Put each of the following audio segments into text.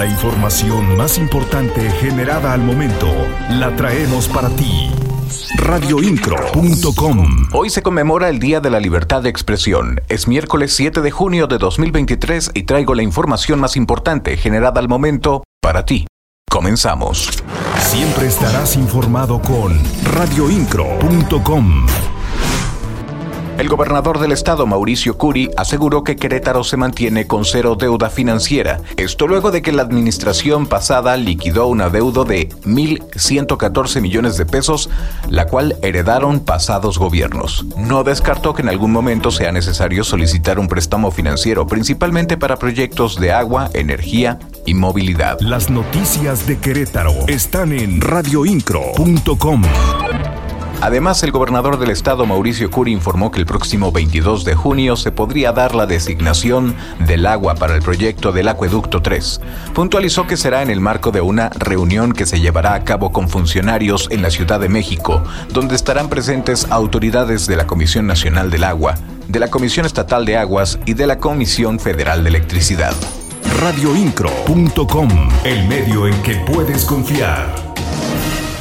La información más importante generada al momento la traemos para ti. Radioincro.com Hoy se conmemora el Día de la Libertad de Expresión. Es miércoles 7 de junio de 2023 y traigo la información más importante generada al momento para ti. Comenzamos. Siempre estarás informado con radioincro.com. El gobernador del estado, Mauricio Curi, aseguró que Querétaro se mantiene con cero deuda financiera. Esto luego de que la administración pasada liquidó un adeudo de 1.114 millones de pesos, la cual heredaron pasados gobiernos. No descartó que en algún momento sea necesario solicitar un préstamo financiero, principalmente para proyectos de agua, energía y movilidad. Las noticias de Querétaro están en radioincro.com. Además, el gobernador del estado, Mauricio Curi, informó que el próximo 22 de junio se podría dar la designación del agua para el proyecto del Acueducto 3. Puntualizó que será en el marco de una reunión que se llevará a cabo con funcionarios en la Ciudad de México, donde estarán presentes autoridades de la Comisión Nacional del Agua, de la Comisión Estatal de Aguas y de la Comisión Federal de Electricidad. Radioincro.com, el medio en que puedes confiar.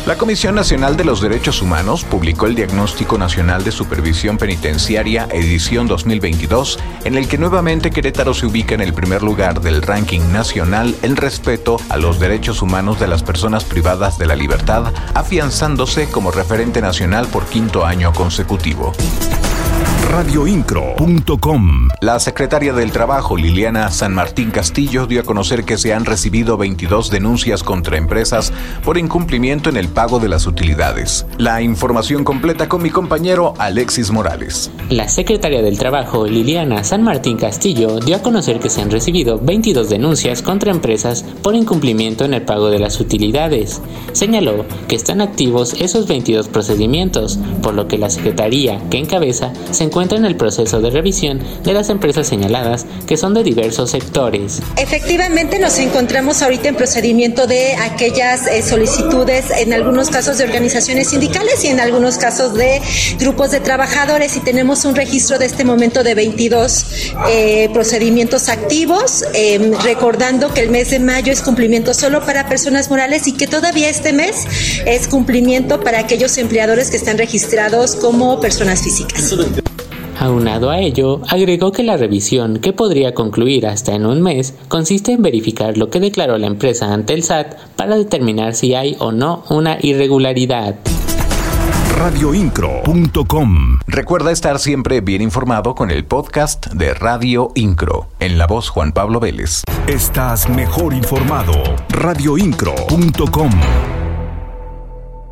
La Comisión Nacional de los Derechos Humanos publicó el Diagnóstico Nacional de Supervisión Penitenciaria edición 2022, en el que nuevamente Querétaro se ubica en el primer lugar del ranking nacional en respeto a los derechos humanos de las personas privadas de la libertad, afianzándose como referente nacional por quinto año consecutivo radioincro.com. La secretaria del Trabajo, Liliana San Martín Castillo, dio a conocer que se han recibido 22 denuncias contra empresas por incumplimiento en el pago de las utilidades. La información completa con mi compañero Alexis Morales. La secretaria del Trabajo, Liliana San Martín Castillo, dio a conocer que se han recibido 22 denuncias contra empresas por incumplimiento en el pago de las utilidades. Señaló que están activos esos 22 procedimientos, por lo que la secretaría que encabeza se encuentra en el proceso de revisión de las empresas señaladas que son de diversos sectores. Efectivamente nos encontramos ahorita en procedimiento de aquellas eh, solicitudes, en algunos casos de organizaciones sindicales y en algunos casos de grupos de trabajadores y tenemos un registro de este momento de 22 eh, procedimientos activos, em, recordando que el mes de mayo es cumplimiento solo para personas morales y que todavía este mes es cumplimiento para aquellos empleadores que están registrados como personas físicas. Aunado a ello, agregó que la revisión, que podría concluir hasta en un mes, consiste en verificar lo que declaró la empresa ante el SAT para determinar si hay o no una irregularidad radioincro.com. Recuerda estar siempre bien informado con el podcast de Radio Incro, en la voz Juan Pablo Vélez. Estás mejor informado. radioincro.com.